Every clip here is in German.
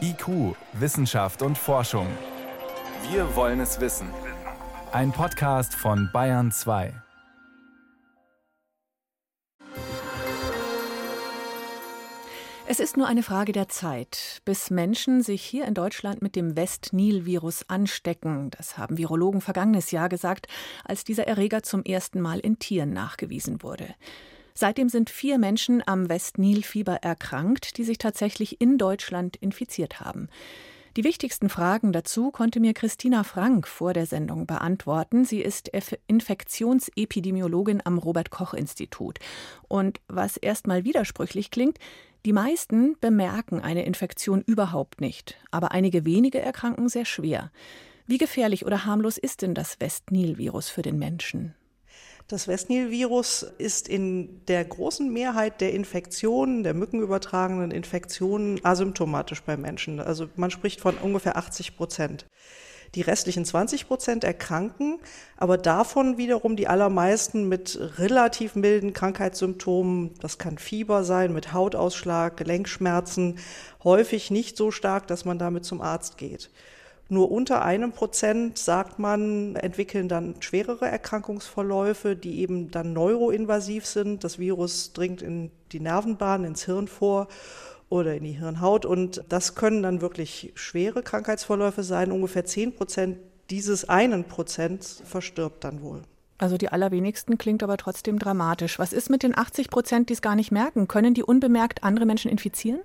IQ, Wissenschaft und Forschung. Wir wollen es wissen. Ein Podcast von Bayern 2. Es ist nur eine Frage der Zeit, bis Menschen sich hier in Deutschland mit dem West-Nil-Virus anstecken. Das haben Virologen vergangenes Jahr gesagt, als dieser Erreger zum ersten Mal in Tieren nachgewiesen wurde. Seitdem sind vier Menschen am West-Nil-Fieber erkrankt, die sich tatsächlich in Deutschland infiziert haben. Die wichtigsten Fragen dazu konnte mir Christina Frank vor der Sendung beantworten. Sie ist Infektionsepidemiologin am Robert Koch Institut. Und was erstmal widersprüchlich klingt, die meisten bemerken eine Infektion überhaupt nicht, aber einige wenige erkranken sehr schwer. Wie gefährlich oder harmlos ist denn das West-Nil-Virus für den Menschen? Das West-Nil-Virus ist in der großen Mehrheit der Infektionen, der mückenübertragenen Infektionen, asymptomatisch bei Menschen. Also man spricht von ungefähr 80 Prozent. Die restlichen 20 Prozent erkranken, aber davon wiederum die allermeisten mit relativ milden Krankheitssymptomen. Das kann Fieber sein, mit Hautausschlag, Gelenkschmerzen, häufig nicht so stark, dass man damit zum Arzt geht. Nur unter einem Prozent, sagt man, entwickeln dann schwerere Erkrankungsverläufe, die eben dann neuroinvasiv sind. Das Virus dringt in die Nervenbahn, ins Hirn vor oder in die Hirnhaut. Und das können dann wirklich schwere Krankheitsverläufe sein. Ungefähr 10 Prozent dieses einen Prozent verstirbt dann wohl. Also die allerwenigsten klingt aber trotzdem dramatisch. Was ist mit den 80 Prozent, die es gar nicht merken? Können die unbemerkt andere Menschen infizieren?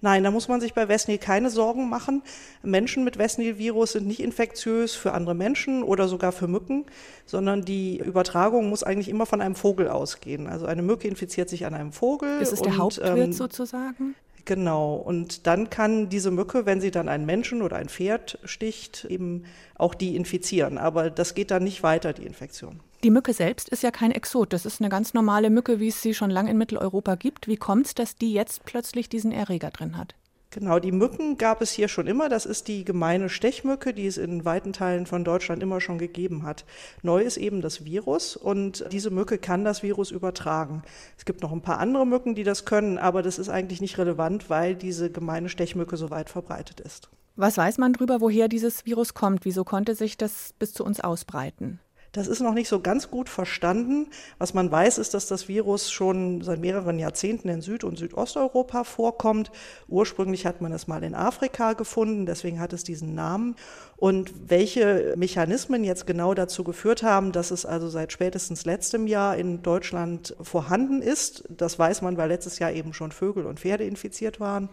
Nein, da muss man sich bei Westnil keine Sorgen machen. Menschen mit Westnil-Virus sind nicht infektiös für andere Menschen oder sogar für Mücken, sondern die Übertragung muss eigentlich immer von einem Vogel ausgehen. Also eine Mücke infiziert sich an einem Vogel. Das ist der Hauptwirt ähm, sozusagen? Genau. Und dann kann diese Mücke, wenn sie dann einen Menschen oder ein Pferd sticht, eben auch die infizieren. Aber das geht dann nicht weiter, die Infektion. Die Mücke selbst ist ja kein Exot. Das ist eine ganz normale Mücke, wie es sie schon lange in Mitteleuropa gibt. Wie kommt es, dass die jetzt plötzlich diesen Erreger drin hat? Genau, die Mücken gab es hier schon immer. Das ist die gemeine Stechmücke, die es in weiten Teilen von Deutschland immer schon gegeben hat. Neu ist eben das Virus und diese Mücke kann das Virus übertragen. Es gibt noch ein paar andere Mücken, die das können, aber das ist eigentlich nicht relevant, weil diese gemeine Stechmücke so weit verbreitet ist. Was weiß man darüber, woher dieses Virus kommt? Wieso konnte sich das bis zu uns ausbreiten? Das ist noch nicht so ganz gut verstanden. Was man weiß, ist, dass das Virus schon seit mehreren Jahrzehnten in Süd- und Südosteuropa vorkommt. Ursprünglich hat man es mal in Afrika gefunden, deswegen hat es diesen Namen. Und welche Mechanismen jetzt genau dazu geführt haben, dass es also seit spätestens letztem Jahr in Deutschland vorhanden ist, das weiß man, weil letztes Jahr eben schon Vögel und Pferde infiziert waren.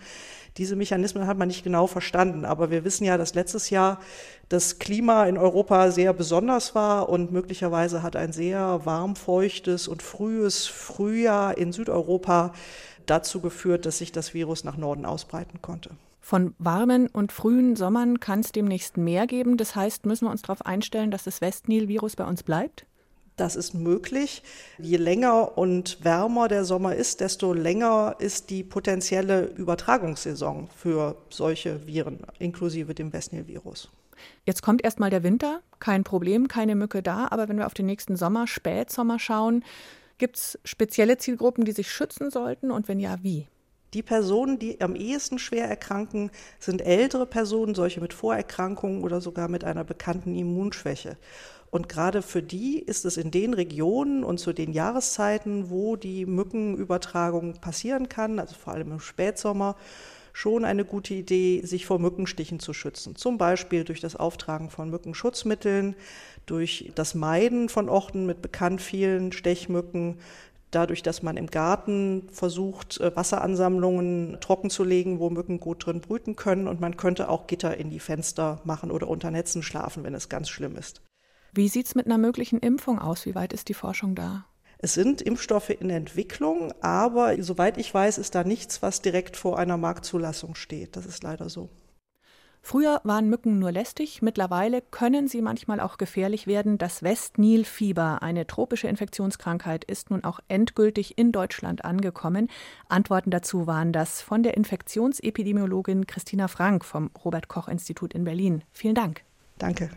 Diese Mechanismen hat man nicht genau verstanden, aber wir wissen ja, dass letztes Jahr das Klima in Europa sehr besonders war und möglicherweise hat ein sehr warmfeuchtes und frühes Frühjahr in Südeuropa dazu geführt, dass sich das Virus nach Norden ausbreiten konnte. Von warmen und frühen Sommern kann es demnächst mehr geben. Das heißt, müssen wir uns darauf einstellen, dass das Westnil-Virus bei uns bleibt? Das ist möglich. Je länger und wärmer der Sommer ist, desto länger ist die potenzielle Übertragungssaison für solche Viren, inklusive dem Westnil-Virus. Jetzt kommt erstmal der Winter, kein Problem, keine Mücke da, aber wenn wir auf den nächsten Sommer, Spätsommer schauen, gibt es spezielle Zielgruppen, die sich schützen sollten und wenn ja, wie? Die Personen, die am ehesten schwer erkranken, sind ältere Personen, solche mit Vorerkrankungen oder sogar mit einer bekannten Immunschwäche. Und gerade für die ist es in den Regionen und zu den Jahreszeiten, wo die Mückenübertragung passieren kann, also vor allem im Spätsommer, schon eine gute Idee, sich vor Mückenstichen zu schützen. Zum Beispiel durch das Auftragen von Mückenschutzmitteln, durch das Meiden von Orten mit bekannt vielen Stechmücken, dadurch, dass man im Garten versucht, äh, Wasseransammlungen trocken zu legen, wo Mücken gut drin brüten können. Und man könnte auch Gitter in die Fenster machen oder unter Netzen schlafen, wenn es ganz schlimm ist. Wie sieht es mit einer möglichen Impfung aus? Wie weit ist die Forschung da? Es sind Impfstoffe in Entwicklung, aber soweit ich weiß, ist da nichts, was direkt vor einer Marktzulassung steht. Das ist leider so. Früher waren Mücken nur lästig, mittlerweile können sie manchmal auch gefährlich werden. Das West-Nil-Fieber, eine tropische Infektionskrankheit, ist nun auch endgültig in Deutschland angekommen. Antworten dazu waren das von der Infektionsepidemiologin Christina Frank vom Robert Koch Institut in Berlin. Vielen Dank. Danke.